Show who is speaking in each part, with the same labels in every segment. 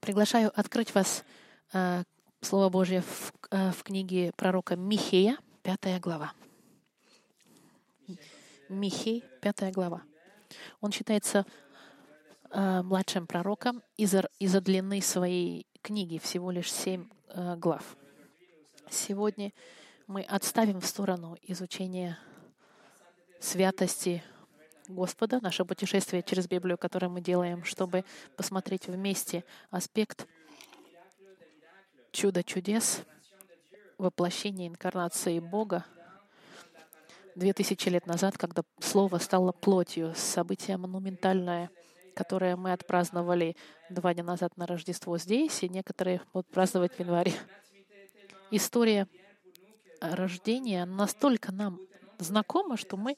Speaker 1: Приглашаю открыть вас э, Слово Божье в, э, в книге пророка Михея, пятая глава. Михей, пятая глава. Он считается э, младшим пророком из-за из длины своей книги, всего лишь семь э, глав. Сегодня мы отставим в сторону изучение святости Господа, наше путешествие через Библию, которое мы делаем, чтобы посмотреть вместе аспект чуда чудес, воплощения инкарнации Бога две тысячи лет назад, когда Слово стало плотью, событие монументальное, которое мы отпраздновали два дня назад на Рождество здесь, и некоторые будут праздновать в январе. История рождения настолько нам знакома, что мы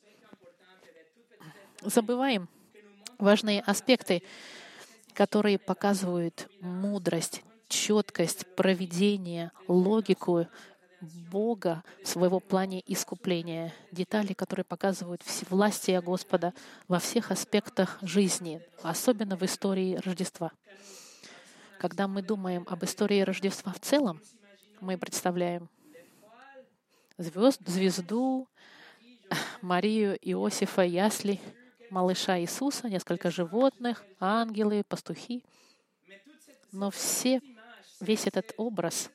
Speaker 1: забываем важные аспекты, которые показывают мудрость, четкость, проведение, логику Бога в своего плане искупления, детали, которые показывают властие Господа во всех аспектах жизни, особенно в истории Рождества. Когда мы думаем об истории Рождества в целом, мы представляем звезд, звезду, Марию, Иосифа, Ясли — малыша Иисуса, несколько животных, ангелы, пастухи. Но все, весь этот образ,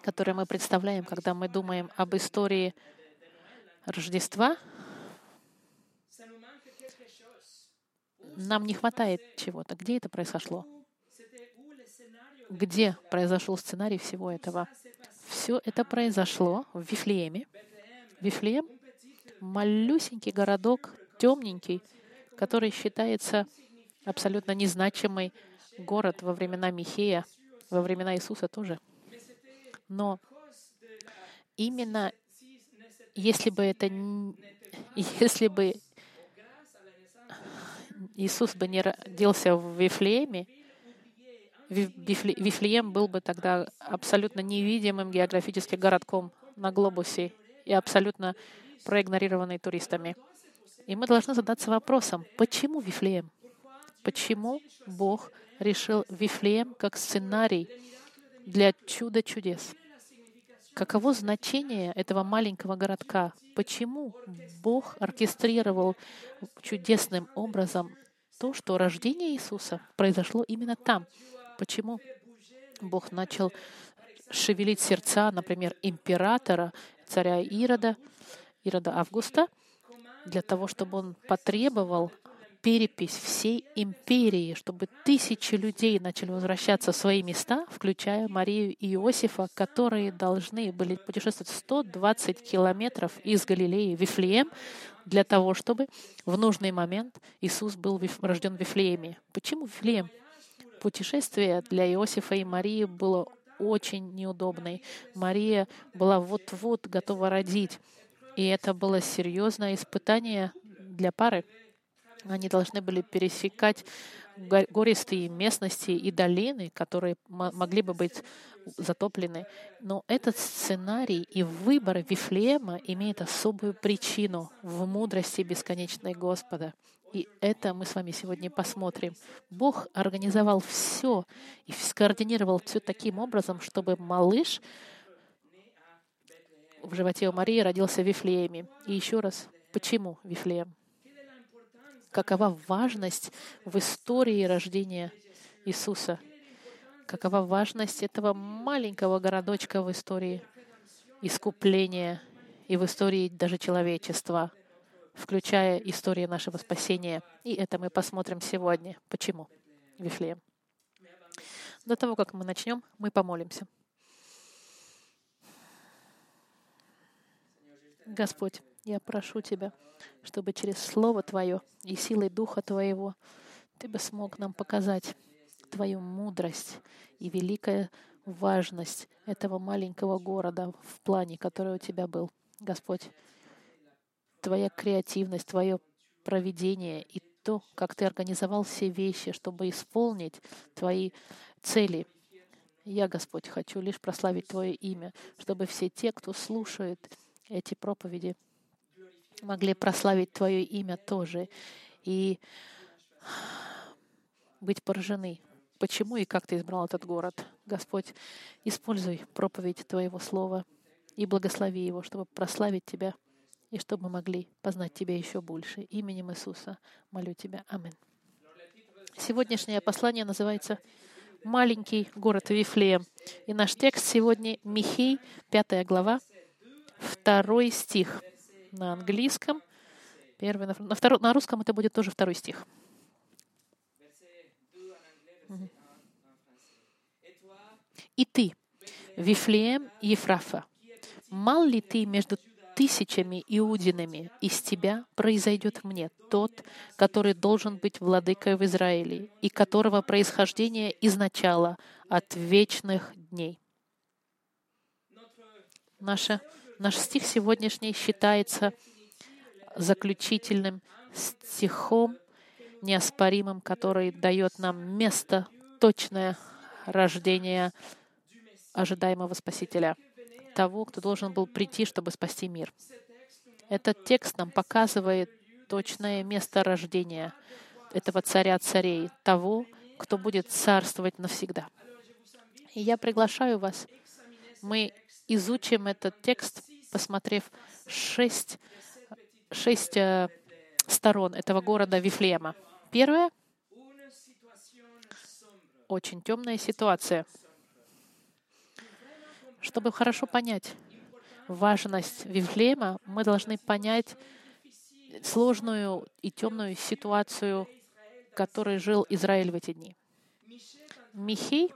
Speaker 1: который мы представляем, когда мы думаем об истории Рождества, нам не хватает чего-то. Где это произошло? Где произошел сценарий всего этого? Все это произошло в Вифлееме. Вифлеем — малюсенький городок темненький, который считается абсолютно незначимый город во времена Михея, во времена Иисуса тоже. Но именно если бы это, если бы Иисус бы не родился в Вифлееме, Вифлеем был бы тогда абсолютно невидимым географическим городком на глобусе и абсолютно проигнорированный туристами. И мы должны задаться вопросом, почему Вифлеем? Почему Бог решил Вифлеем как сценарий для чуда чудес? Каково значение этого маленького городка? Почему Бог оркестрировал чудесным образом то, что рождение Иисуса произошло именно там? Почему Бог начал шевелить сердца, например, императора, царя Ирода, Ирода Августа, для того, чтобы он потребовал перепись всей империи, чтобы тысячи людей начали возвращаться в свои места, включая Марию и Иосифа, которые должны были путешествовать 120 километров из Галилеи в Вифлеем для того, чтобы в нужный момент Иисус был рожден в Вифлееме. Почему Вифлеем? Путешествие для Иосифа и Марии было очень неудобной. Мария была вот-вот готова родить. И это было серьезное испытание для пары. Они должны были пересекать гористые местности и долины, которые могли бы быть затоплены. Но этот сценарий и выбор Вифлеема имеет особую причину в мудрости бесконечной Господа. И это мы с вами сегодня посмотрим. Бог организовал все и скоординировал все таким образом, чтобы малыш в животе у Марии родился Вифлееме. И еще раз, почему Вифлеем? Какова важность в истории рождения Иисуса? Какова важность этого маленького городочка в истории искупления и в истории даже человечества, включая историю нашего спасения. И это мы посмотрим сегодня. Почему? Вифлеем. До того, как мы начнем, мы помолимся. Господь, я прошу Тебя, чтобы через Слово Твое и силой Духа Твоего Ты бы смог нам показать Твою мудрость и великая важность этого маленького города в плане, который у Тебя был. Господь, Твоя креативность, Твое проведение и то, как Ты организовал все вещи, чтобы исполнить Твои цели. Я, Господь, хочу лишь прославить Твое имя, чтобы все те, кто слушает эти проповеди могли прославить Твое имя тоже и быть поражены почему и как Ты избрал этот город. Господь, используй проповедь Твоего Слова и благослови его, чтобы прославить Тебя и чтобы мы могли познать Тебя еще больше. Именем Иисуса молю Тебя. Аминь. Сегодняшнее послание называется «Маленький город Вифлеем». И наш текст сегодня Михей, 5 глава, второй стих на английском. Первый, на, на, второй, на русском это будет тоже второй стих. И ты, Вифлеем Ефрафа, мал ли ты между тысячами иудинами, из тебя произойдет мне тот, который должен быть владыкой в Израиле, и которого происхождение изначало от вечных дней. Наша, наш стих сегодняшний считается заключительным стихом, неоспоримым, который дает нам место точное рождения ожидаемого Спасителя, того, кто должен был прийти, чтобы спасти мир. Этот текст нам показывает точное место рождения этого царя царей, того, кто будет царствовать навсегда. И я приглашаю вас, мы изучим этот текст, посмотрев шесть, шесть э, сторон этого города Вифлеема. Первое — очень темная ситуация — чтобы хорошо понять важность Вифлеема, мы должны понять сложную и темную ситуацию, в которой жил Израиль в эти дни. Михей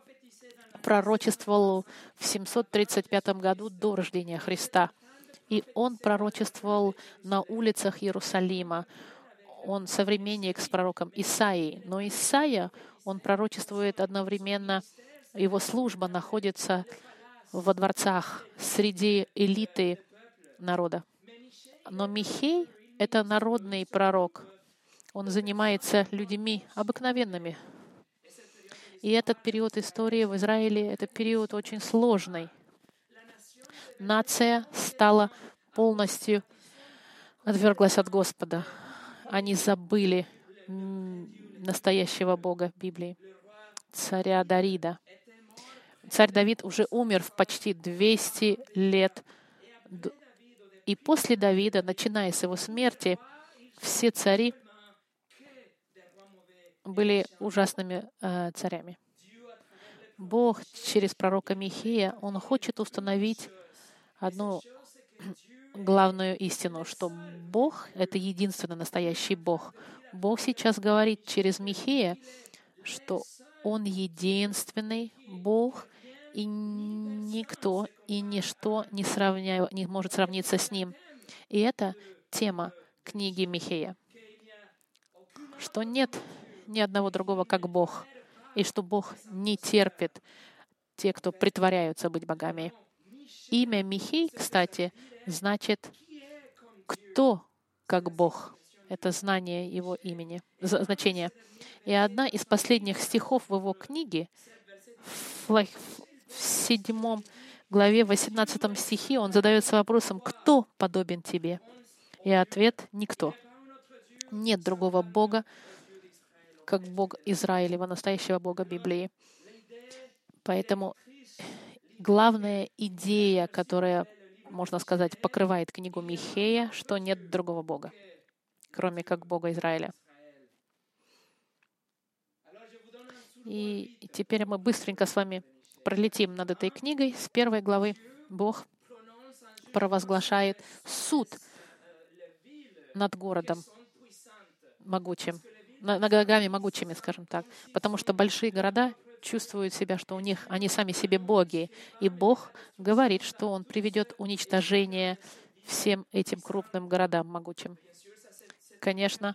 Speaker 1: пророчествовал в 735 году до рождения Христа. И он пророчествовал на улицах Иерусалима. Он современник с пророком Исаией. Но Исаия, он пророчествует одновременно, его служба находится во дворцах среди элиты народа. Но Михей — это народный пророк. Он занимается людьми обыкновенными. И этот период истории в Израиле — это период очень сложный. Нация стала полностью отверглась от Господа. Они забыли настоящего Бога Библии, царя Дарида. Царь Давид уже умер в почти 200 лет. И после Давида, начиная с его смерти, все цари были ужасными э, царями. Бог через пророка Михея, Он хочет установить одну главную истину, что Бог — это единственный настоящий Бог. Бог сейчас говорит через Михея, что Он единственный Бог, и никто и ничто не, сравня... не может сравниться с ним. И это тема книги Михея, что нет ни одного другого, как Бог, и что Бог не терпит те, кто притворяются быть богами. Имя Михей, кстати, значит «кто как Бог». Это знание его имени, значение. И одна из последних стихов в его книге, в седьмом главе, 18 стихе, он задается вопросом, кто подобен тебе? И ответ — никто. Нет другого Бога, как Бог Израилева, настоящего Бога Библии. Поэтому главная идея, которая, можно сказать, покрывает книгу Михея, что нет другого Бога, кроме как Бога Израиля. И теперь мы быстренько с вами пролетим над этой книгой. С первой главы Бог провозглашает суд над городом могучим, ногами могучими, скажем так. Потому что большие города чувствуют себя, что у них они сами себе боги. И Бог говорит, что Он приведет уничтожение всем этим крупным городам могучим. Конечно,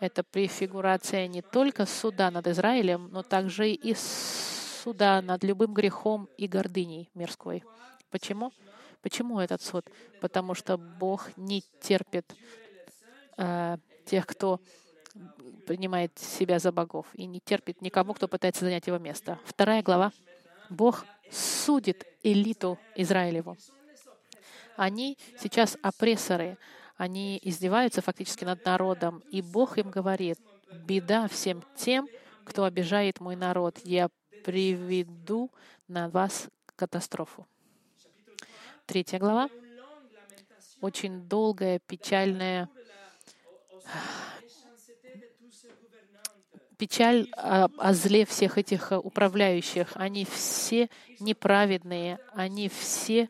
Speaker 1: это префигурация не только суда над Израилем, но также и суда над любым грехом и гордыней мирской. Почему? Почему этот суд? Потому что Бог не терпит э, тех, кто принимает себя за богов, и не терпит никого, кто пытается занять его место. Вторая глава. Бог судит элиту Израилеву. Они сейчас опрессоры, они издеваются фактически над народом, и Бог им говорит, беда всем тем, кто обижает мой народ. Я приведу на вас катастрофу. Третья глава. Очень долгая, печальная печаль о, о зле всех этих управляющих. Они все неправедные, они все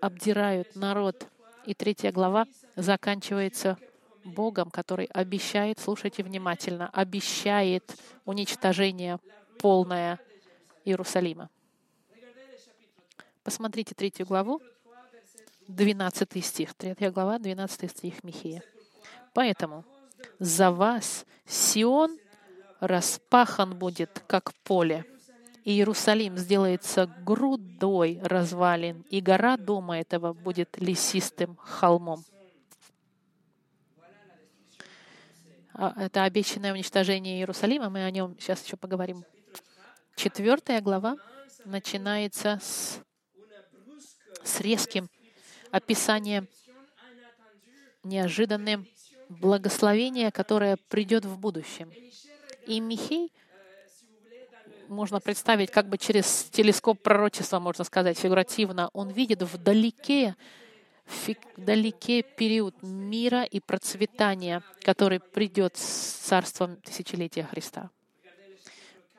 Speaker 1: обдирают народ. И третья глава заканчивается Богом, который обещает, слушайте внимательно, обещает уничтожение полное Иерусалима. Посмотрите третью главу, 12 стих. Третья глава, 12 стих Михея. «Поэтому за вас Сион распахан будет, как поле, и Иерусалим сделается грудой развалин, и гора дома этого будет лесистым холмом. А, это обещанное уничтожение Иерусалима, мы о нем сейчас еще поговорим. Четвертая глава начинается с, с резким описанием неожиданным благословения, которое придет в будущем. И Михей можно представить как бы через телескоп пророчества, можно сказать, фигуративно. Он видит вдалеке, вдалеке период мира и процветания, который придет с царством тысячелетия Христа.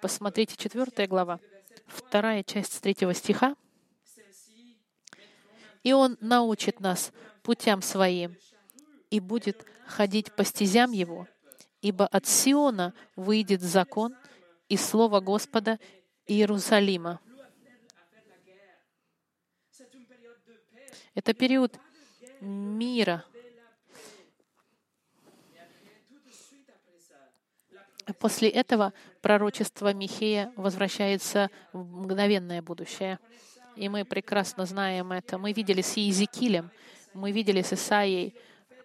Speaker 1: Посмотрите, четвертая глава, вторая часть третьего стиха. «И Он научит нас путям Своим, и будет ходить по стезям Его, ибо от Сиона выйдет закон и слово Господа Иерусалима. Это период мира. После этого пророчество Михея возвращается в мгновенное будущее. И мы прекрасно знаем это. Мы видели с Иезекиилем, мы видели с Исаией,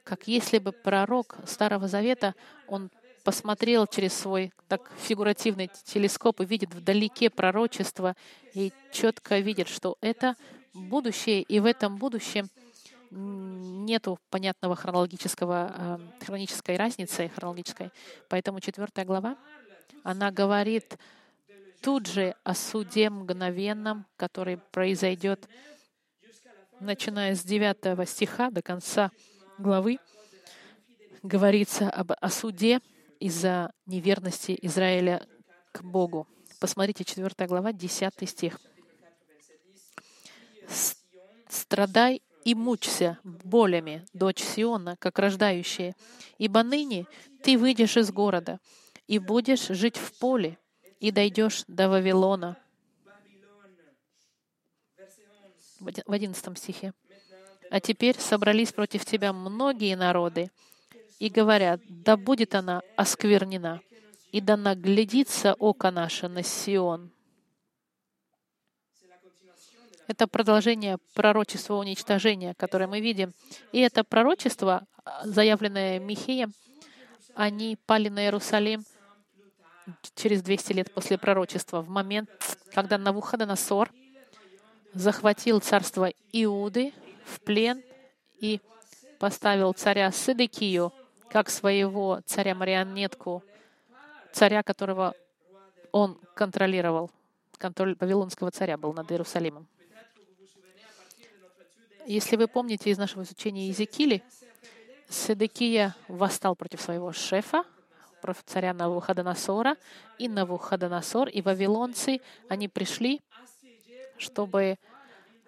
Speaker 1: как если бы пророк Старого Завета, он посмотрел через свой так фигуративный телескоп и видит вдалеке пророчество и четко видит, что это будущее, и в этом будущем нету понятного хронологического, э, хронической разницы, хронологической. Поэтому четвертая глава, она говорит тут же о суде мгновенном, который произойдет, начиная с 9 стиха до конца главы, говорится об, о суде, из-за неверности Израиля к Богу. Посмотрите, 4 глава, 10 стих. «Страдай и мучься болями, дочь Сиона, как рождающая, ибо ныне ты выйдешь из города и будешь жить в поле, и дойдешь до Вавилона». В 11 стихе. «А теперь собрались против тебя многие народы, и говорят, да будет она осквернена, и да наглядится око наше на Сион. Это продолжение пророчества уничтожения, которое мы видим. И это пророчество, заявленное Михеем, они пали на Иерусалим через 200 лет после пророчества, в момент, когда Навуходоносор захватил царство Иуды в плен и поставил царя Сыдекию как своего царя-марионетку, царя, которого он контролировал. Контроль Вавилонского царя был над Иерусалимом. Если вы помните из нашего изучения Иезекиили, Седекия восстал против своего шефа, против царя Навуходоносора, и Навуходоносор, и вавилонцы, они пришли, чтобы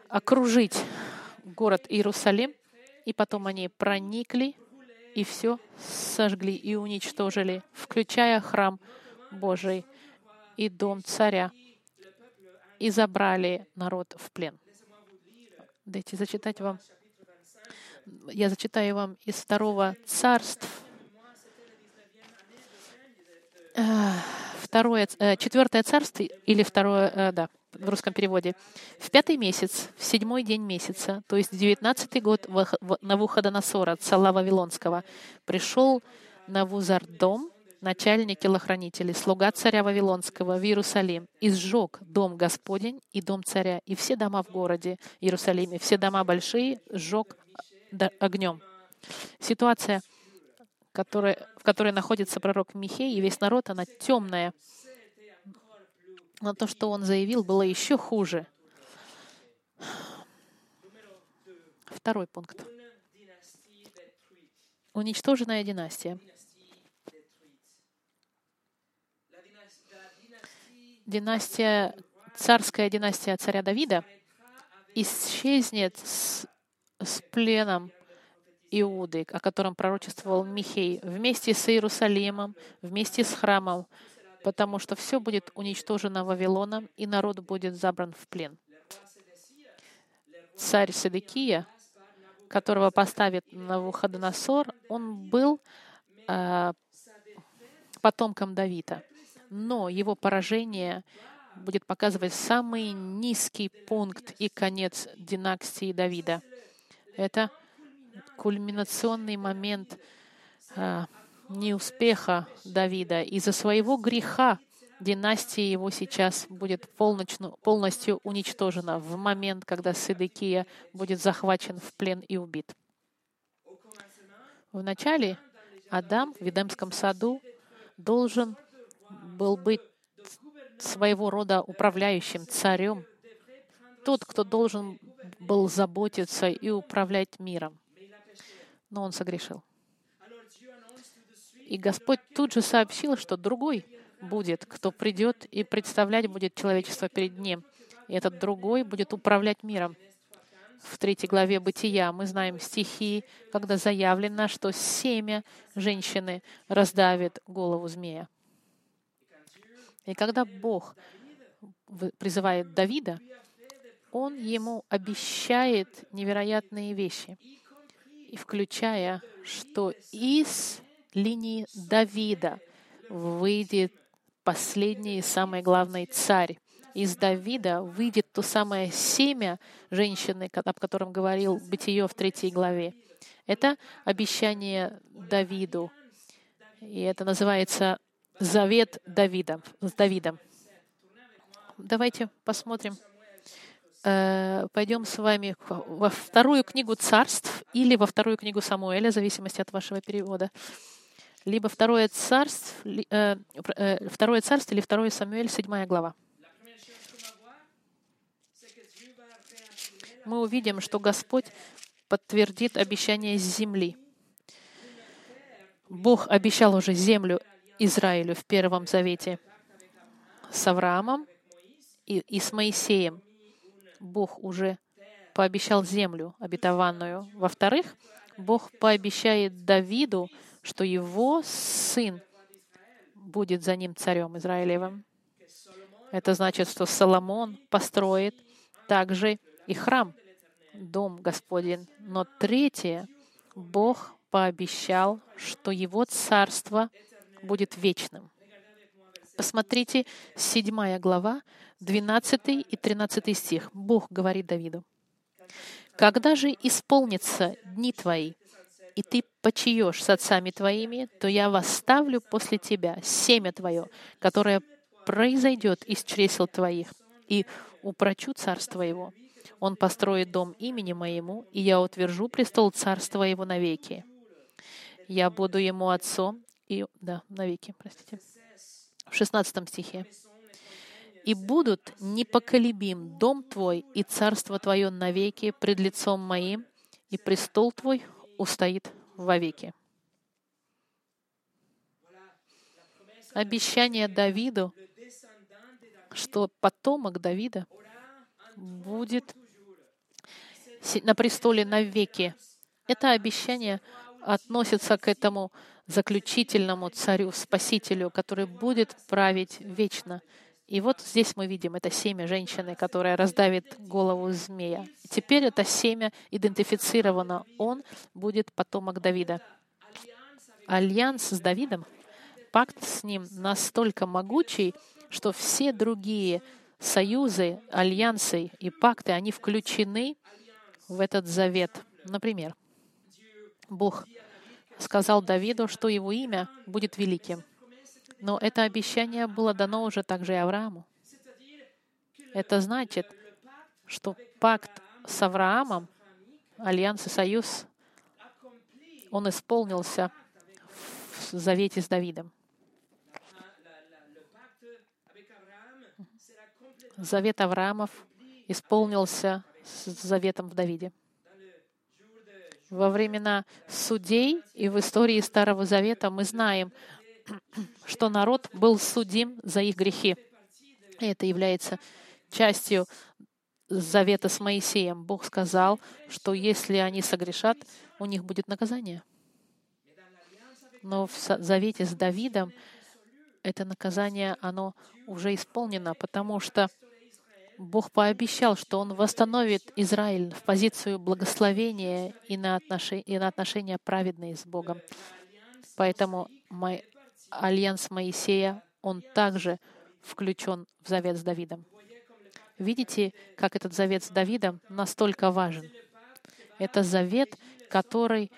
Speaker 1: окружить город Иерусалим, и потом они проникли и все сожгли и уничтожили, включая храм Божий и дом царя, и забрали народ в плен. Дайте зачитать вам. Я зачитаю вам из второго царств, второе, э, четвертое царство или второе, э, да, в русском переводе. В пятый месяц, в седьмой день месяца, то есть девятнадцатый год Навуходоносора, царя Вавилонского, пришел Навузардом, начальник телохранителей, слуга царя Вавилонского в Иерусалим, и сжег дом Господень и дом царя, и все дома в городе Иерусалиме, все дома большие сжег огнем. Ситуация, которая, в которой находится пророк Михей и весь народ, она темная. Но то, что он заявил, было еще хуже. Второй пункт. Уничтоженная династия. Династия, царская династия царя Давида исчезнет с, с пленом Иуды, о котором пророчествовал Михей, вместе с Иерусалимом, вместе с храмом, потому что все будет уничтожено Вавилоном, и народ будет забран в плен. Царь Седекия, которого поставит Навуходоносор, он был э, потомком Давида. Но его поражение будет показывать самый низкий пункт и конец династии Давида. Это кульминационный момент э, неуспеха Давида. Из-за своего греха династия его сейчас будет полностью, уничтожена в момент, когда Сыдекия будет захвачен в плен и убит. Вначале Адам в Едемском саду должен был быть своего рода управляющим царем, тот, кто должен был заботиться и управлять миром. Но он согрешил. И Господь тут же сообщил, что другой будет, кто придет и представлять будет человечество перед Ним. И этот другой будет управлять миром. В третьей главе Бытия мы знаем стихи, когда заявлено, что семя женщины раздавит голову змея. И когда Бог призывает Давида, Он ему обещает невероятные вещи, включая, что из линии Давида выйдет последний и самый главный царь. Из Давида выйдет то самое семя женщины, об котором говорил Бытие в третьей главе. Это обещание Давиду. И это называется Завет Давида, с Давидом. Давайте посмотрим. Э, пойдем с вами во вторую книгу царств или во вторую книгу Самуэля, в зависимости от вашего перевода либо второе царство, э, э, второе царство или второе Самуэль, седьмая глава. Мы увидим, что Господь подтвердит обещание земли. Бог обещал уже землю Израилю в Первом Завете с Авраамом и, и с Моисеем. Бог уже пообещал землю обетованную. Во-вторых, Бог пообещает Давиду что его сын будет за ним царем Израилевым. Это значит, что Соломон построит также и храм, дом Господень. Но третье, Бог пообещал, что его царство будет вечным. Посмотрите, 7 глава, 12 и 13 стих. Бог говорит Давиду. «Когда же исполнится дни твои, и ты почиешь с отцами твоими, то я восставлю после тебя семя твое, которое произойдет из чресел твоих, и упрочу царство его. Он построит дом имени моему, и я утвержу престол царства его навеки. Я буду ему отцом, и... Да, навеки, простите. В 16 стихе. «И будут непоколебим дом твой и царство твое навеки пред лицом моим, и престол твой устоит вовеки. Обещание Давиду, что потомок Давида будет на престоле навеки. Это обещание относится к этому заключительному царю, спасителю, который будет править вечно. И вот здесь мы видим это семя женщины, которая раздавит голову змея. Теперь это семя идентифицировано. Он будет потомок Давида. Альянс с Давидом, пакт с ним настолько могучий, что все другие союзы, альянсы и пакты, они включены в этот завет. Например, Бог сказал Давиду, что его имя будет великим. Но это обещание было дано уже также и Аврааму. Это значит, что пакт с Авраамом, альянс и союз, он исполнился в завете с Давидом. Завет Авраамов исполнился с заветом в Давиде. Во времена судей и в истории Старого Завета мы знаем, что народ был судим за их грехи. И это является частью завета с Моисеем. Бог сказал, что если они согрешат, у них будет наказание. Но в завете с Давидом это наказание, оно уже исполнено, потому что Бог пообещал, что Он восстановит Израиль в позицию благословения и на, отношения, и на отношения праведные с Богом. Поэтому альянс Моисея, он также включен в завет с Давидом. Видите, как этот завет с Давидом настолько важен? Это завет, который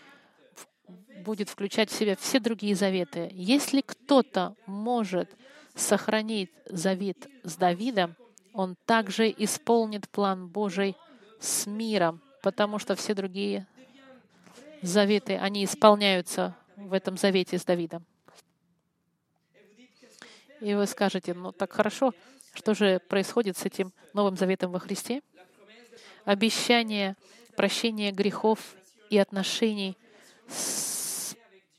Speaker 1: будет включать в себя все другие заветы. Если кто-то может сохранить завет с Давидом, он также исполнит план Божий с миром, потому что все другие заветы, они исполняются в этом завете с Давидом. И вы скажете, ну так хорошо, что же происходит с этим Новым Заветом во Христе? Обещание прощения грехов и отношений с,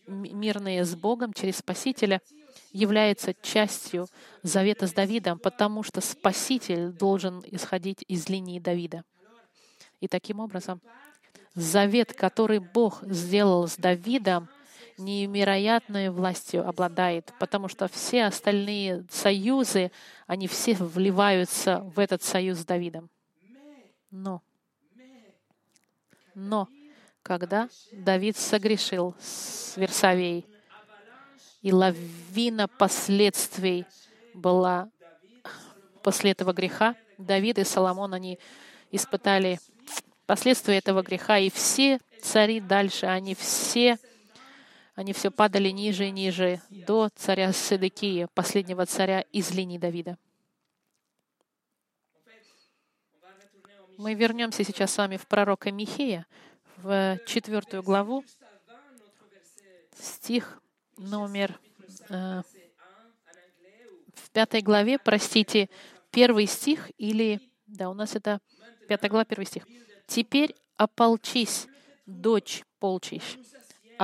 Speaker 1: мирные с Богом через Спасителя — является частью завета с Давидом, потому что Спаситель должен исходить из линии Давида. И таким образом, завет, который Бог сделал с Давидом, невероятной властью обладает, потому что все остальные союзы, они все вливаются в этот союз с Давидом. Но, но, когда Давид согрешил с Версавией, и лавина последствий была после этого греха. Давид и Соломон, они испытали последствия этого греха, и все цари дальше, они все, они все падали ниже и ниже до царя Седекия, последнего царя из линии Давида. Мы вернемся сейчас с вами в пророка Михея, в четвертую главу, стих номер э, в пятой главе, простите, первый стих или... Да, у нас это пятая глава, первый стих. «Теперь ополчись, дочь полчищ,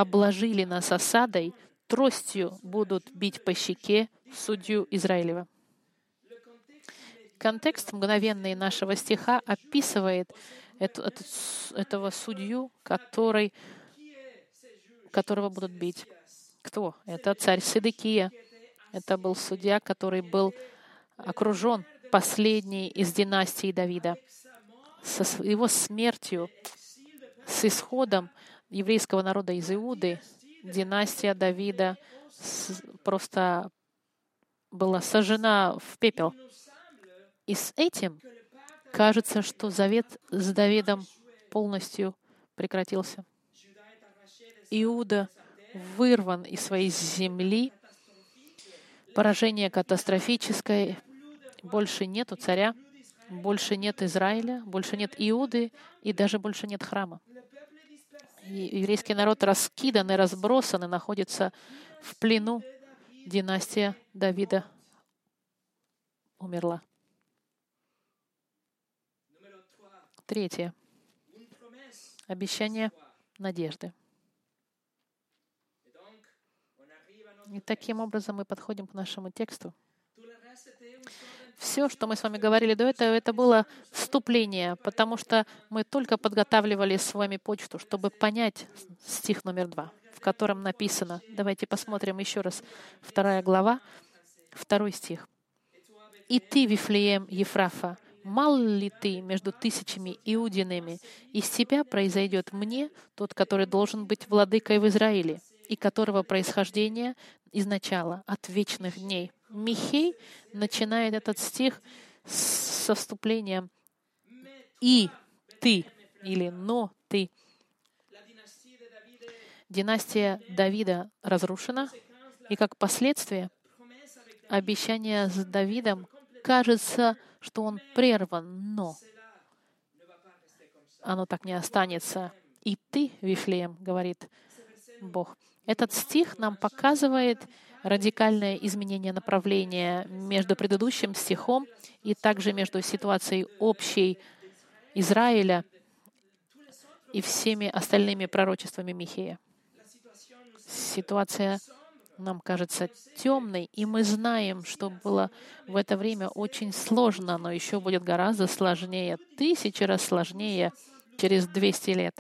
Speaker 1: обложили нас осадой, тростью будут бить по щеке судью Израилева». Контекст мгновенный нашего стиха описывает этого судью, который, которого будут бить. Кто? Это царь Сидыкия. Это был судья, который был окружен последний из династии Давида. Со его смертью, с исходом еврейского народа из Иуды, династия Давида просто была сожжена в пепел. И с этим кажется, что завет с Давидом полностью прекратился. Иуда вырван из своей земли, поражение катастрофическое, больше нету царя, больше нет Израиля, больше нет Иуды и даже больше нет храма. Еврейский народ раскидан и разбросан и находится в плену. Династия Давида умерла. Третье. Обещание надежды. И таким образом мы подходим к нашему тексту. Все, что мы с вами говорили до этого, это было вступление, потому что мы только подготавливали с вами почту, чтобы понять стих номер два, в котором написано. Давайте посмотрим еще раз. Вторая глава, второй стих. «И ты, Вифлеем Ефрафа, мал ли ты между тысячами иудинами? Из тебя произойдет мне тот, который должен быть владыкой в Израиле, и которого происхождение изначала, от вечных дней. Михей начинает этот стих со вступлением «и ты» или «но ты». Династия Давида разрушена, и как последствие обещание с Давидом кажется, что он прерван, но оно так не останется. И ты, Вифлеем, говорит Бог. Этот стих нам показывает радикальное изменение направления между предыдущим стихом и также между ситуацией общей Израиля и всеми остальными пророчествами Михея. Ситуация нам кажется темной, и мы знаем, что было в это время очень сложно, но еще будет гораздо сложнее, тысячи раз сложнее через 200 лет,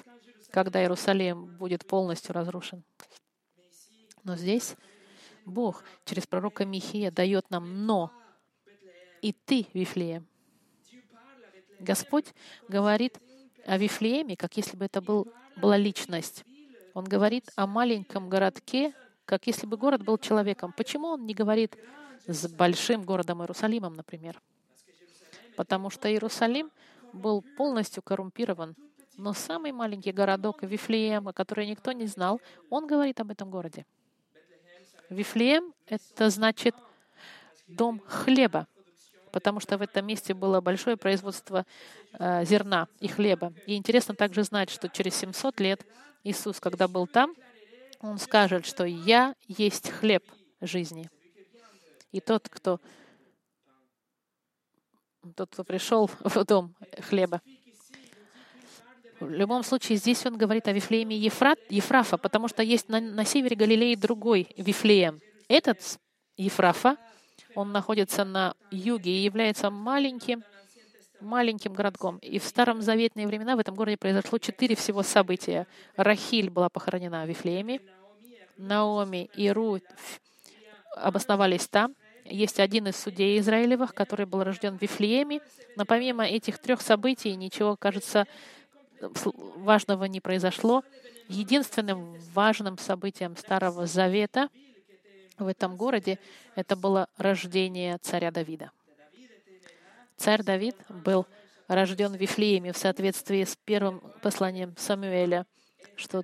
Speaker 1: когда Иерусалим будет полностью разрушен. Но здесь Бог через пророка Михея дает нам «но». И ты, Вифлеем. Господь говорит о Вифлееме, как если бы это был, была личность. Он говорит о маленьком городке, как если бы город был человеком. Почему он не говорит с большим городом Иерусалимом, например? Потому что Иерусалим был полностью коррумпирован. Но самый маленький городок Вифлеема, который никто не знал, он говорит об этом городе. Вифлеем — это значит дом хлеба, потому что в этом месте было большое производство э, зерна и хлеба. И интересно также знать, что через 700 лет Иисус, когда был там, он скажет, что «Я есть хлеб жизни». И тот, кто, тот, кто пришел в дом хлеба. В любом случае, здесь он говорит о Вифлееме Ефрат, Ефрафа, потому что есть на, на севере Галилеи другой Вифлеем. Этот Ефрафа, он находится на юге и является маленьким, маленьким городком. И в Старом Заветные времена в этом городе произошло четыре всего события. Рахиль была похоронена в Вифлееме, Наоми и Рут обосновались там. Есть один из судей Израилевых, который был рожден в Вифлееме. Но помимо этих трех событий ничего, кажется, важного не произошло. Единственным важным событием Старого Завета в этом городе это было рождение царя Давида. Царь Давид был рожден в Вифлееме в соответствии с первым посланием Самуэля, что,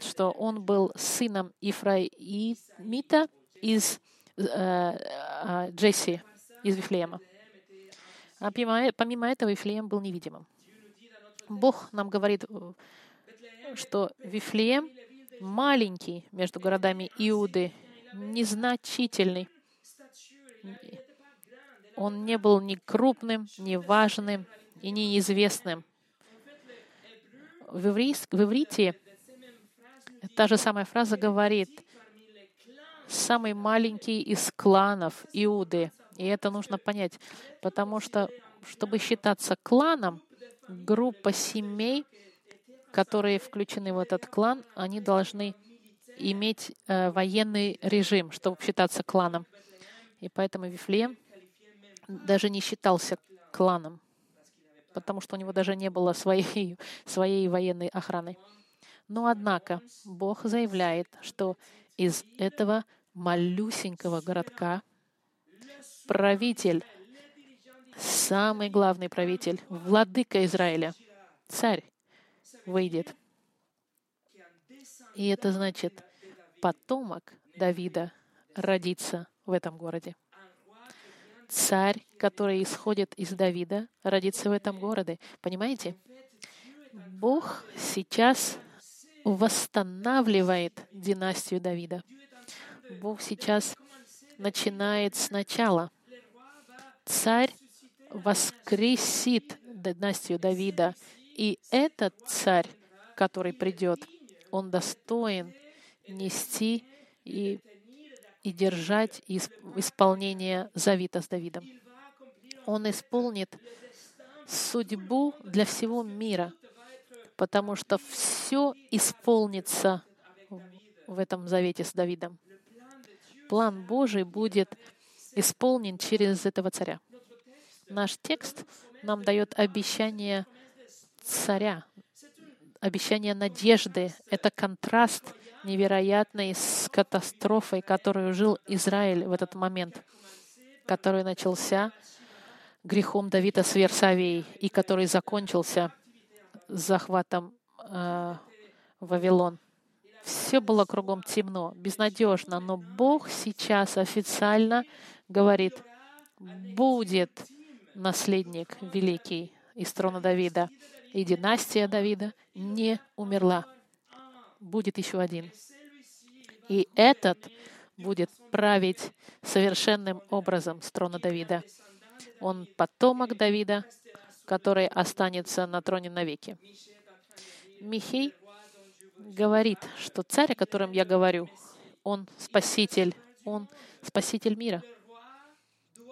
Speaker 1: что он был сыном Ифраимита из э, э, Джесси, из Вифлеема. А помимо, помимо этого Вифлеем был невидимым. Бог нам говорит, что Вифлеем маленький между городами Иуды, незначительный. Он не был ни крупным, ни важным и неизвестным. В, иврит, в иврите та же самая фраза говорит «самый маленький из кланов Иуды». И это нужно понять, потому что, чтобы считаться кланом, группа семей, которые включены в этот клан, они должны иметь э, военный режим, чтобы считаться кланом. И поэтому Вифлеем даже не считался кланом, потому что у него даже не было своей, своей военной охраны. Но однако Бог заявляет, что из этого малюсенького городка правитель самый главный правитель, владыка Израиля, царь, выйдет. И это значит, потомок Давида родится в этом городе. Царь, который исходит из Давида, родится в этом городе. Понимаете? Бог сейчас восстанавливает династию Давида. Бог сейчас начинает сначала. Царь воскресит династию Давида. И этот царь, который придет, он достоин нести и, и держать исполнение завита с Давидом. Он исполнит судьбу для всего мира, потому что все исполнится в этом завете с Давидом. План Божий будет исполнен через этого царя. Наш текст нам дает обещание царя, обещание надежды. Это контраст невероятный с катастрофой, которую жил Израиль в этот момент, который начался грехом Давида с Версавией и который закончился захватом э, Вавилон. Все было кругом темно, безнадежно, но Бог сейчас официально говорит, будет наследник великий из трона Давида. И династия Давида не умерла. Будет еще один. И этот будет править совершенным образом с трона Давида. Он потомок Давида, который останется на троне навеки. Михей говорит, что царь, о котором я говорю, он спаситель, он спаситель мира.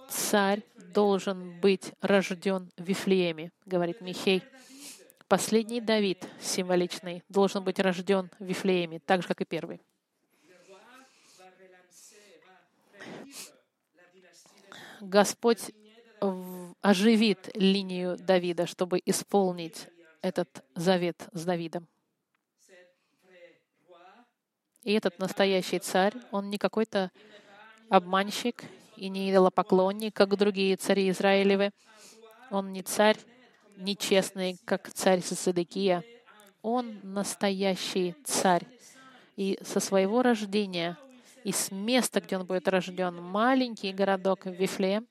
Speaker 1: Царь должен быть рожден в Вифлееме, говорит Михей. Последний Давид, символичный, должен быть рожден в Вифлееме, так же, как и первый. Господь оживит линию Давида, чтобы исполнить этот завет с Давидом. И этот настоящий царь, он не какой-то обманщик и не идолопоклонник, как другие цари Израилевы. Он не царь нечестный, как царь Садыкия. Он настоящий царь. И со своего рождения, и с места, где он будет рожден, маленький городок Вифлеем,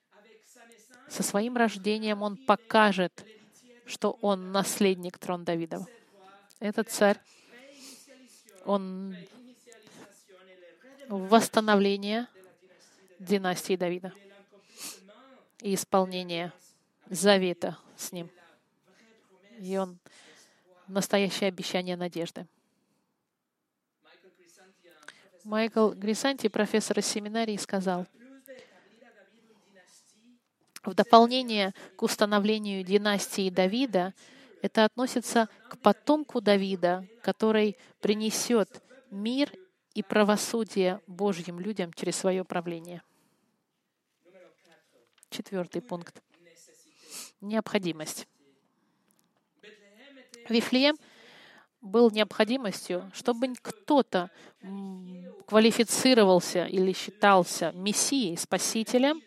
Speaker 1: со своим рождением он покажет, что он наследник трон Давидова. Этот царь, он восстановление династии Давида и исполнение завета с ним. И он настоящее обещание надежды. Майкл Грисанти, профессор из семинарии, сказал, в дополнение к установлению династии Давида, это относится к потомку Давида, который принесет мир и правосудие Божьим людям через свое правление. Четвертый пункт. Необходимость. Вифлеем был необходимостью, чтобы кто-то квалифицировался или считался мессией, спасителем,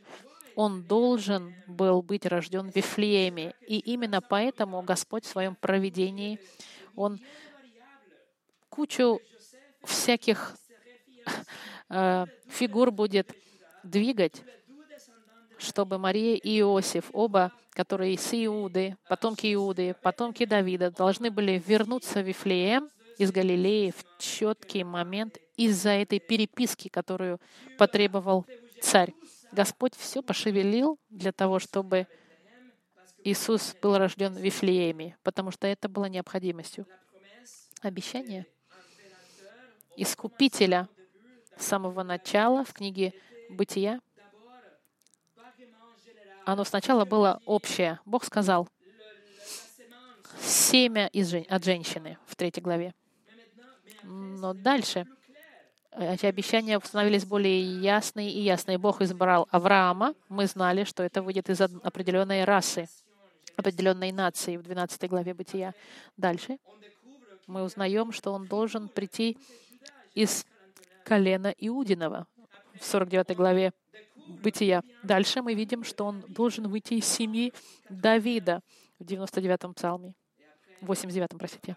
Speaker 1: он должен был быть рожден в Вифлееме. И именно поэтому Господь в своем проведении, Он кучу всяких э, фигур будет двигать, чтобы Мария и Иосиф, оба, которые с Иуды, потомки Иуды, потомки Давида, должны были вернуться в Вифлеем из Галилеи в четкий момент из-за этой переписки, которую потребовал царь. Господь все пошевелил для того, чтобы Иисус был рожден в Вифлееме, потому что это было необходимостью. Обещание — Искупителя с самого начала в книге «Бытия». Оно сначала было общее. Бог сказал, семя из, от женщины в третьей главе. Но дальше эти обещания становились более ясные и ясные. Бог избрал Авраама. Мы знали, что это выйдет из определенной расы, определенной нации в 12 главе Бытия. Дальше мы узнаем, что он должен прийти из колена Иудинова в 49 главе Бытия. Дальше мы видим, что он должен выйти из семьи Давида в 99-м псалме, 89-м, простите.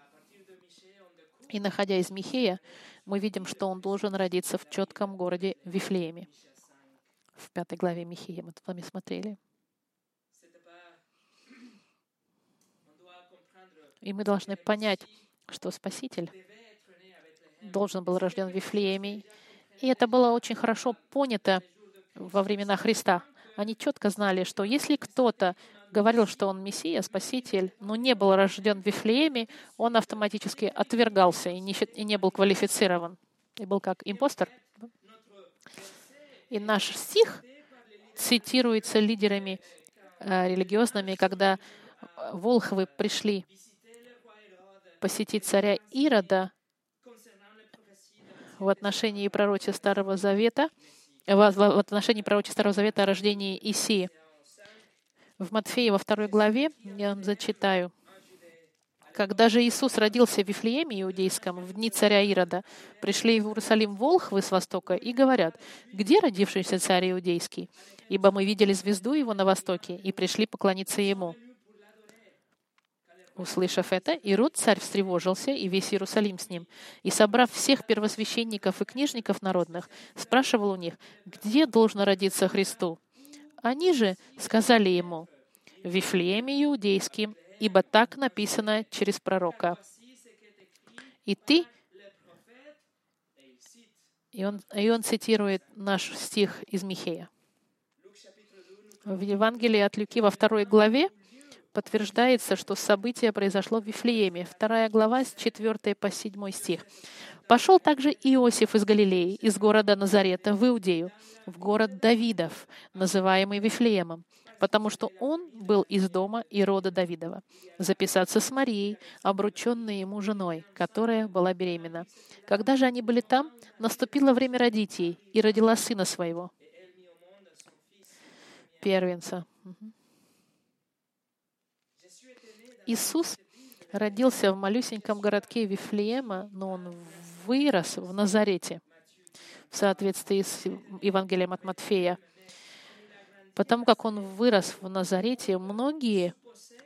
Speaker 1: И находя из Михея, мы видим, что он должен родиться в четком городе Вифлееме. В пятой главе Михея мы с вами смотрели. И мы должны понять, что Спаситель должен был рожден в Вифлееме. И это было очень хорошо понято во времена Христа. Они четко знали, что если кто-то говорил, что он Мессия, Спаситель, но не был рожден в Вифлееме, он автоматически отвергался и не, и не был квалифицирован. И был как импостер. И наш стих цитируется лидерами э, религиозными, когда волхвы пришли посетить царя Ирода, в отношении пророчества Старого Завета, в отношении пророчества Старого Завета о рождении Исии. В Матфея во второй главе, я вам зачитаю, когда же Иисус родился в Вифлееме иудейском в дни царя Ирода, пришли в Иерусалим волхвы с востока и говорят, «Где родившийся царь иудейский? Ибо мы видели звезду его на востоке и пришли поклониться ему». Услышав это, Ирод царь встревожился, и весь Иерусалим с ним. И, собрав всех первосвященников и книжников народных, спрашивал у них, где должно родиться Христу. Они же сказали ему, в Вифлееме иудейским, ибо так написано через пророка. И ты, И он, и он цитирует наш стих из Михея. В Евангелии от Люки во второй главе подтверждается, что событие произошло в Вифлееме. Вторая глава с 4 по 7 стих. «Пошел также Иосиф из Галилеи, из города Назарета, в Иудею, в город Давидов, называемый Вифлеемом, потому что он был из дома и рода Давидова, записаться с Марией, обрученной ему женой, которая была беременна. Когда же они были там, наступило время родить ей, и родила сына своего, первенца. Иисус родился в малюсеньком городке Вифлеема, но он вырос в Назарете, в соответствии с Евангелием от Матфея. Потому как он вырос в Назарете, многие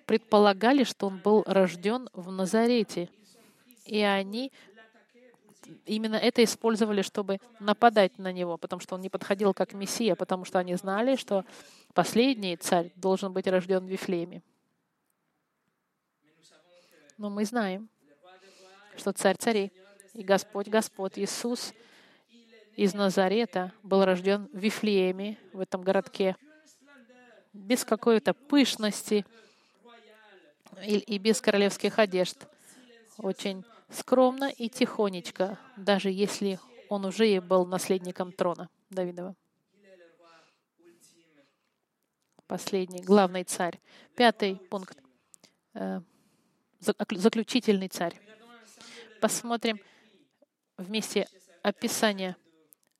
Speaker 1: предполагали, что он был рожден в Назарете. И они именно это использовали, чтобы нападать на него, потому что он не подходил как Мессия, потому что они знали, что последний царь должен быть рожден в Вифлееме. Но мы знаем, что царь царей и Господь Господь Иисус из Назарета был рожден в Вифлееме, в этом городке, без какой-то пышности и, и без королевских одежд. Очень скромно и тихонечко, даже если он уже и был наследником трона Давидова. Последний, главный царь. Пятый пункт. Заключительный царь. Посмотрим вместе описание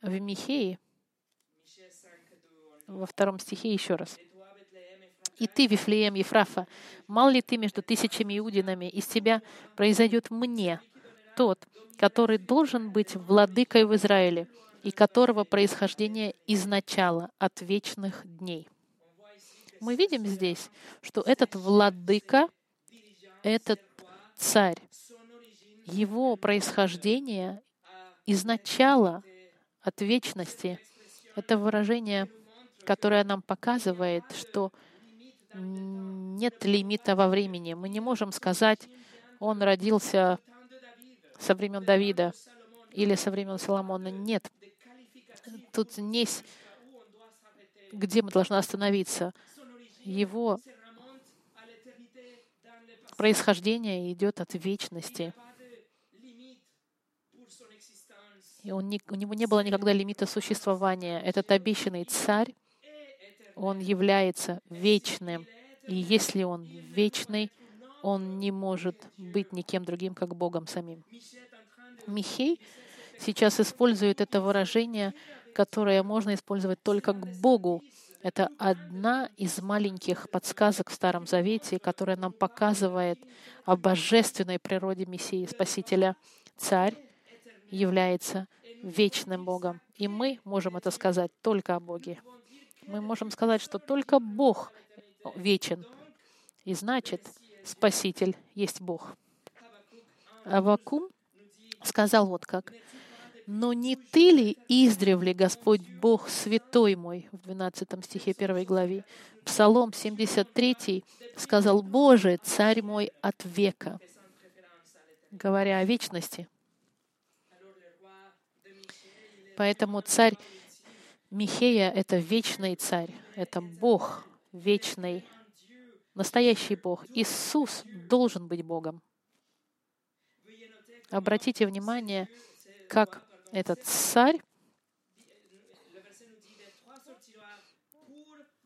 Speaker 1: в Михее, во втором стихе еще раз. «И ты, Вифлеем Ефрафа, мал ли ты между тысячами иудинами, из тебя произойдет мне тот, который должен быть владыкой в Израиле, и которого происхождение изначало от вечных дней». Мы видим здесь, что этот владыка, этот царь, его происхождение изначало от вечности. Это выражение, которое нам показывает, что нет лимита во времени. Мы не можем сказать, он родился со времен Давида или со времен Соломона. Нет. Тут не где мы должны остановиться. Его происхождение идет от вечности. И он не, у него не было никогда лимита существования. Этот обещанный царь, он является вечным. И если он вечный, он не может быть никем другим, как Богом самим. Михей сейчас использует это выражение, которое можно использовать только к Богу. Это одна из маленьких подсказок в Старом Завете, которая нам показывает о божественной природе Мессии, Спасителя. Царь является вечным Богом. И мы можем это сказать только о Боге. Мы можем сказать, что только Бог вечен. И значит, Спаситель есть Бог. Авакум сказал вот как. «Но не ты ли издревле, Господь Бог святой мой?» В 12 стихе 1 главе. Псалом 73 сказал, «Боже, царь мой от века», говоря о вечности. Поэтому царь Михея — это вечный царь, это Бог вечный, настоящий Бог. Иисус должен быть Богом. Обратите внимание, как этот царь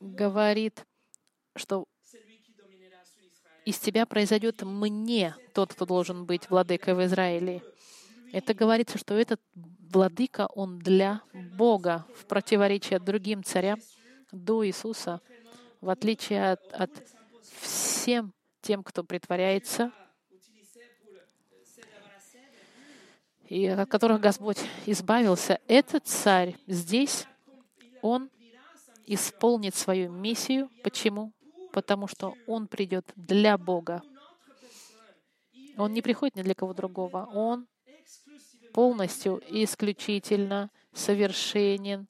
Speaker 1: говорит, что из тебя произойдет мне тот, кто должен быть владыкой в Израиле. Это говорится, что этот владыка, он для Бога, в противоречие от другим царям до Иисуса, в отличие от, от всем тем, кто притворяется, и от которых Господь избавился, этот царь здесь, он исполнит свою миссию. Почему? Потому что он придет для Бога. Он не приходит ни для кого другого. Он полностью исключительно совершенен,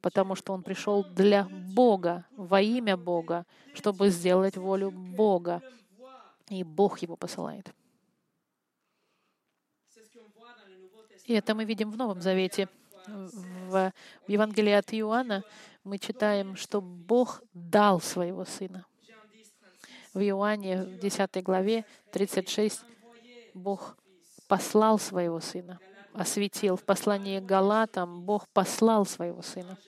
Speaker 1: потому что он пришел для Бога, во имя Бога, чтобы сделать волю Бога. И Бог его посылает. И это мы видим в Новом Завете. В Евангелии от Иоанна мы читаем, что Бог дал своего Сына. В Иоанне, в 10 главе, 36, Бог послал своего Сына, осветил. В послании к Галатам Бог послал своего Сына.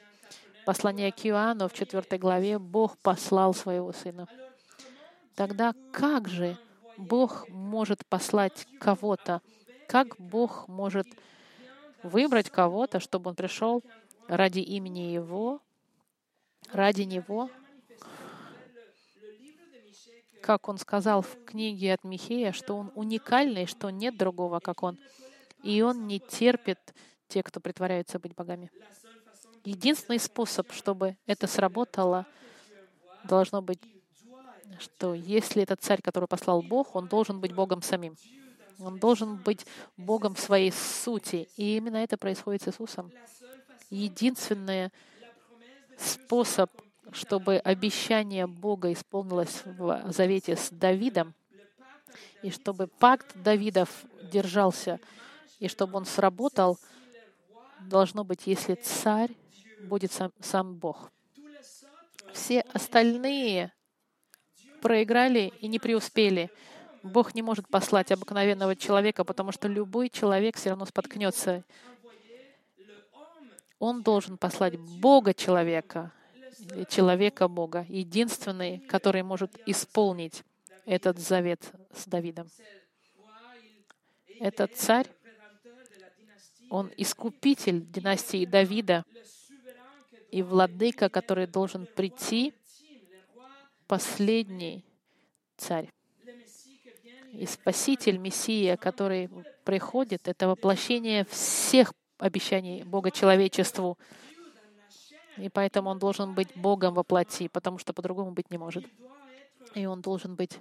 Speaker 1: Послание к Иоанну в 4 главе Бог послал своего Сына. Тогда как же Бог может послать кого-то? Как Бог может выбрать кого-то, чтобы он пришел ради имени Его, ради Него, как он сказал в книге от Михея, что он уникальный, что нет другого, как он. И он не терпит те, кто притворяются быть богами. Единственный способ, чтобы это сработало, должно быть, что если этот царь, который послал Бог, он должен быть Богом самим. Он должен быть Богом в своей сути. И именно это происходит с Иисусом. Единственный способ, чтобы обещание Бога исполнилось в завете с Давидом, и чтобы пакт Давидов держался, и чтобы он сработал, должно быть, если царь будет сам, сам Бог. Все остальные проиграли и не преуспели. Бог не может послать обыкновенного человека, потому что любой человек все равно споткнется. Он должен послать Бога человека, человека Бога, единственный, который может исполнить этот завет с Давидом. Этот царь, он искупитель династии Давида и владыка, который должен прийти, последний царь. И Спаситель, Мессия, который приходит, это воплощение всех обещаний Бога человечеству. И поэтому он должен быть Богом во плоти, потому что по-другому быть не может. И он должен быть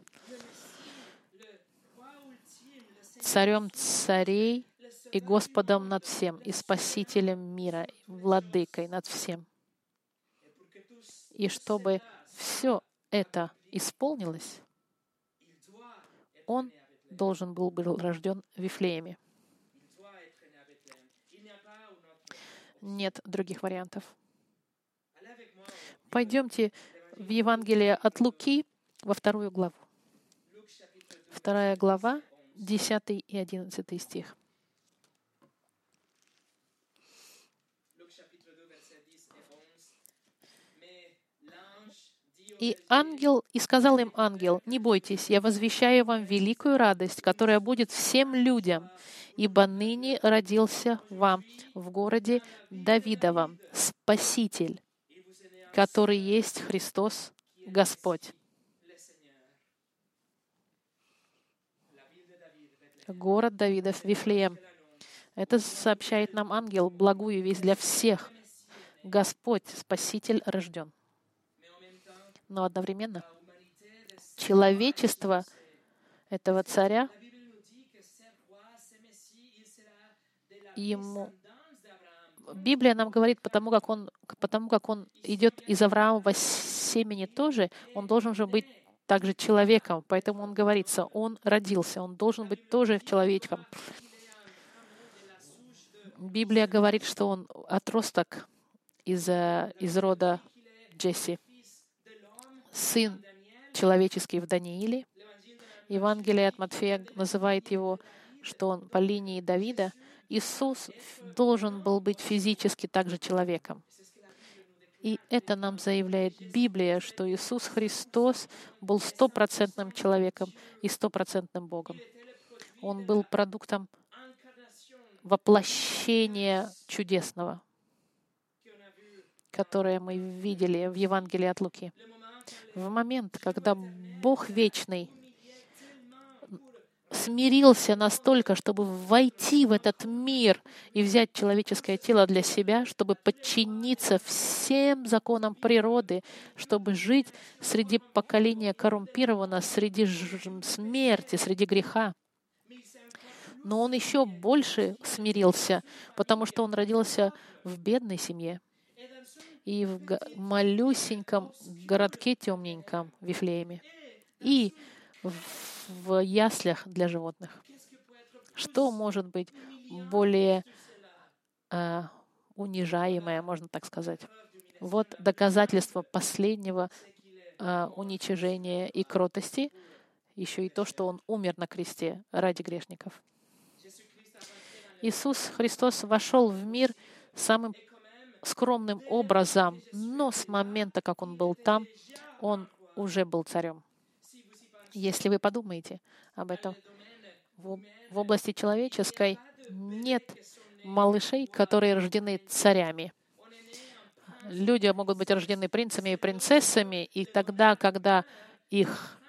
Speaker 1: царем царей и Господом над всем, и Спасителем мира, владыкой над всем. И чтобы все это исполнилось, он должен был быть рожден в Вифлееме. Нет других вариантов. Пойдемте в Евангелие от Луки во вторую главу. Вторая глава, 10 и 11 стих. И ангел, и сказал им ангел, не бойтесь, я возвещаю вам великую радость, которая будет всем людям, ибо ныне родился вам в городе Давидовом Спаситель, который есть Христос Господь. Город Давидов, Вифлеем. Это сообщает нам ангел, благую весть для всех. Господь, Спаситель, рожден но одновременно человечество этого царя ему Библия нам говорит, потому как он, потому как он идет из Авраамова семени тоже, он должен же быть также человеком. Поэтому он говорится, он родился, он должен быть тоже человечком. Библия говорит, что он отросток из, э, из рода Джесси сын человеческий в Данииле. Евангелие от Матфея называет его, что он по линии Давида. Иисус должен был быть физически также человеком. И это нам заявляет Библия, что Иисус Христос был стопроцентным человеком и стопроцентным Богом. Он был продуктом воплощения чудесного, которое мы видели в Евангелии от Луки в момент, когда Бог вечный смирился настолько, чтобы войти в этот мир и взять человеческое тело для себя, чтобы подчиниться всем законам природы, чтобы жить среди поколения коррумпированного, среди смерти, среди греха. Но он еще больше смирился, потому что он родился в бедной семье и в малюсеньком городке темненьком Вифлееме, и в яслях для животных. Что может быть более э, унижаемое, можно так сказать. Вот доказательство последнего э, уничижения и кротости, еще и то, что Он умер на кресте ради грешников. Иисус Христос вошел в мир самым скромным образом, но с момента, как Он был там, Он уже был царем. Если вы подумаете об этом, в, области человеческой нет малышей, которые рождены царями. Люди могут быть рождены принцами и принцессами, и тогда, когда их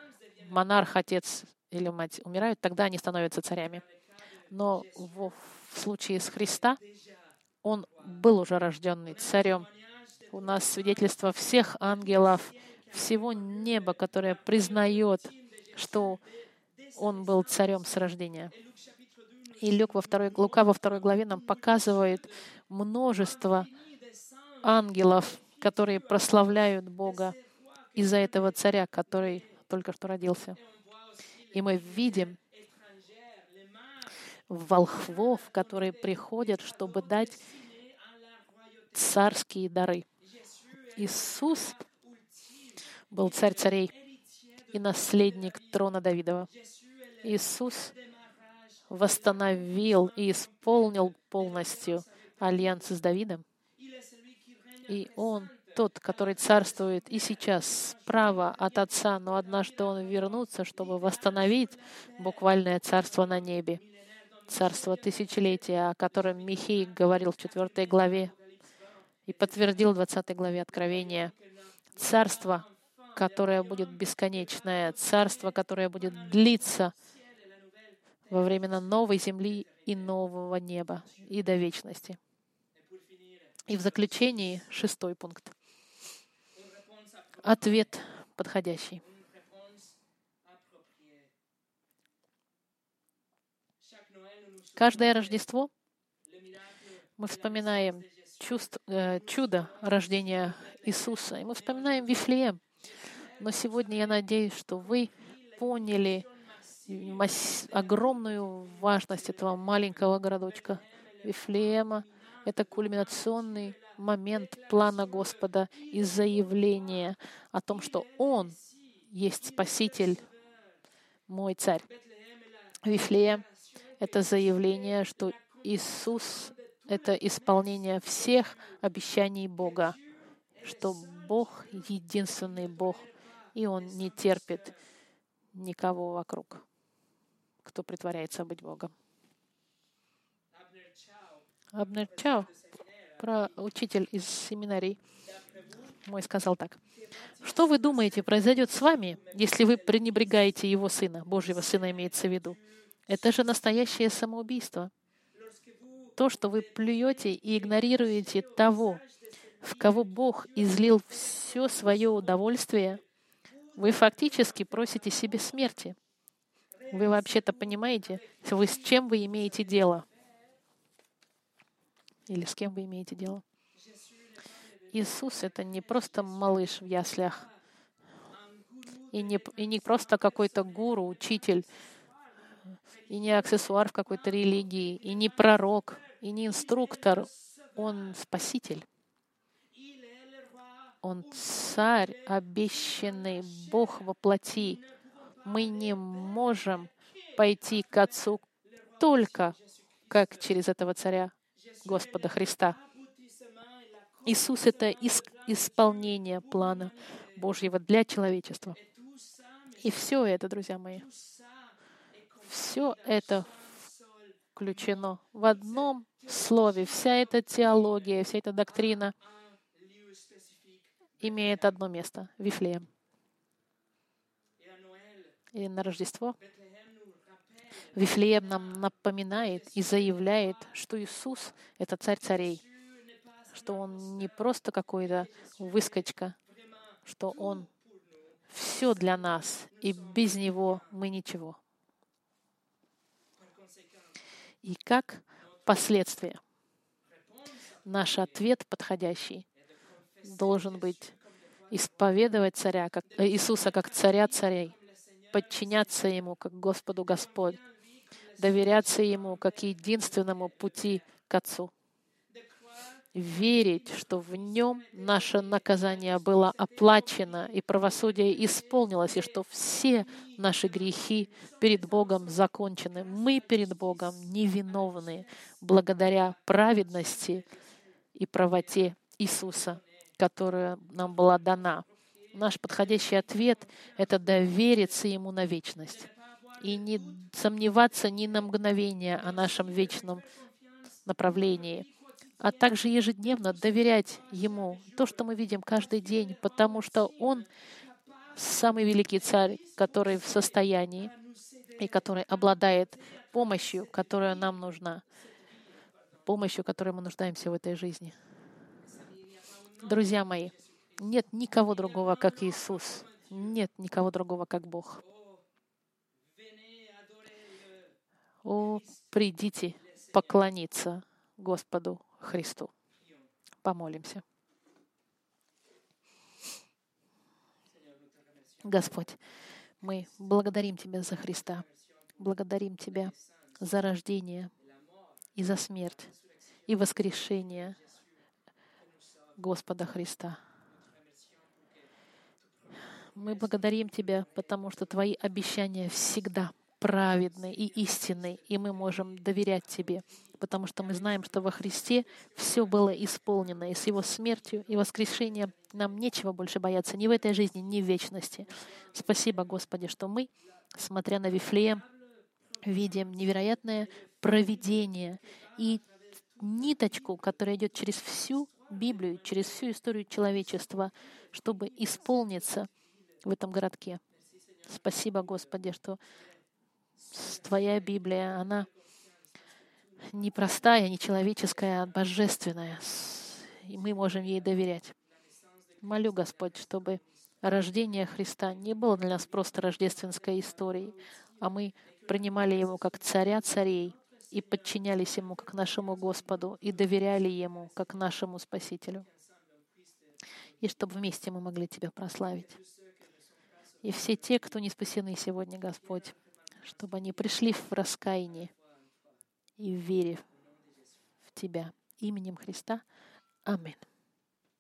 Speaker 1: монарх, отец или мать умирают, тогда они становятся царями. Но в случае с Христа он был уже рожденный царем. У нас свидетельство всех ангелов, всего неба, которое признает, что он был царем с рождения. И Люк во второй, Лука во второй главе нам показывает множество ангелов, которые прославляют Бога из-за этого царя, который только что родился. И мы видим волхвов, которые приходят, чтобы дать царские дары. Иисус был царь царей и наследник трона Давидова. Иисус восстановил и исполнил полностью альянс с Давидом. И Он тот, который царствует и сейчас справа от Отца, но однажды Он вернется, чтобы восстановить буквальное царство на небе. Царство тысячелетия, о котором Михей говорил в 4 главе и подтвердил в 20 главе Откровения. Царство, которое будет бесконечное, царство, которое будет длиться во времена новой земли и нового неба и до вечности. И в заключении шестой пункт. Ответ подходящий. Каждое Рождество мы вспоминаем чувств, э, чудо рождения Иисуса, и мы вспоминаем Вифлеем. Но сегодня я надеюсь, что вы поняли огромную важность этого маленького городочка Вифлеема. Это кульминационный момент плана Господа и заявления о том, что Он есть Спаситель, мой царь. Вифлеем — это заявление, что Иисус — это исполнение всех обещаний Бога, что Бог — единственный Бог, и Он не терпит никого вокруг кто притворяется быть Богом. Абнер Чао, про учитель из семинарий, мой сказал так. Что вы думаете произойдет с вами, если вы пренебрегаете его сына, Божьего сына имеется в виду? Это же настоящее самоубийство. То, что вы плюете и игнорируете того, в кого Бог излил все свое удовольствие, вы фактически просите себе смерти. Вы вообще-то понимаете, вы с чем вы имеете дело? Или с кем вы имеете дело? Иисус — это не просто малыш в яслях, и не, и не просто какой-то гуру, учитель, и не аксессуар в какой-то религии, и не пророк, и не инструктор. Он спаситель. Он царь, обещанный Бог во плоти, мы не можем пойти к Отцу только как через этого царя Господа Христа. Иисус — это исполнение плана Божьего для человечества. И все это, друзья мои, все это включено в одном слове. Вся эта теология, вся эта доктрина имеет одно место — Вифлеем. И на Рождество Вифлеем нам напоминает и заявляет, что Иисус — это царь царей, что Он не просто какой-то выскочка, что Он все для нас, и без Него мы ничего. И как последствие, наш ответ подходящий должен быть исповедовать царя, как, э, Иисуса как царя царей, подчиняться Ему как Господу Господь, доверяться Ему как единственному пути к Отцу верить, что в нем наше наказание было оплачено и правосудие исполнилось, и что все наши грехи перед Богом закончены. Мы перед Богом невиновны благодаря праведности и правоте Иисуса, которая нам была дана. Наш подходящий ответ — это довериться Ему на вечность и не сомневаться ни на мгновение о нашем вечном направлении, а также ежедневно доверять Ему то, что мы видим каждый день, потому что Он самый великий царь, который в состоянии и который обладает помощью, которая нам нужна, помощью, которой мы нуждаемся в этой жизни. Друзья мои, нет никого другого, как Иисус. Нет никого другого, как Бог. О, придите поклониться Господу Христу. Помолимся. Господь, мы благодарим Тебя за Христа, благодарим Тебя за рождение и за смерть и воскрешение Господа Христа. Мы благодарим Тебя, потому что Твои обещания всегда праведны и истинны, и мы можем доверять Тебе, потому что мы знаем, что во Христе все было исполнено, и с Его смертью и воскрешением нам нечего больше бояться ни в этой жизни, ни в вечности. Спасибо, Господи, что мы, смотря на Вифлеем, видим невероятное провидение и ниточку, которая идет через всю Библию, через всю историю человечества, чтобы исполниться в этом городке. Спасибо, Господи, что Твоя Библия, она не простая, не человеческая, а божественная. И мы можем ей доверять. Молю, Господь, чтобы рождение Христа не было для нас просто рождественской историей, а мы принимали Его как царя царей и подчинялись Ему как нашему Господу и доверяли Ему как нашему Спасителю. И чтобы вместе мы могли Тебя прославить. И все те, кто не спасены сегодня, Господь, чтобы они пришли в раскаяние и в вере в Тебя. Именем Христа. Аминь.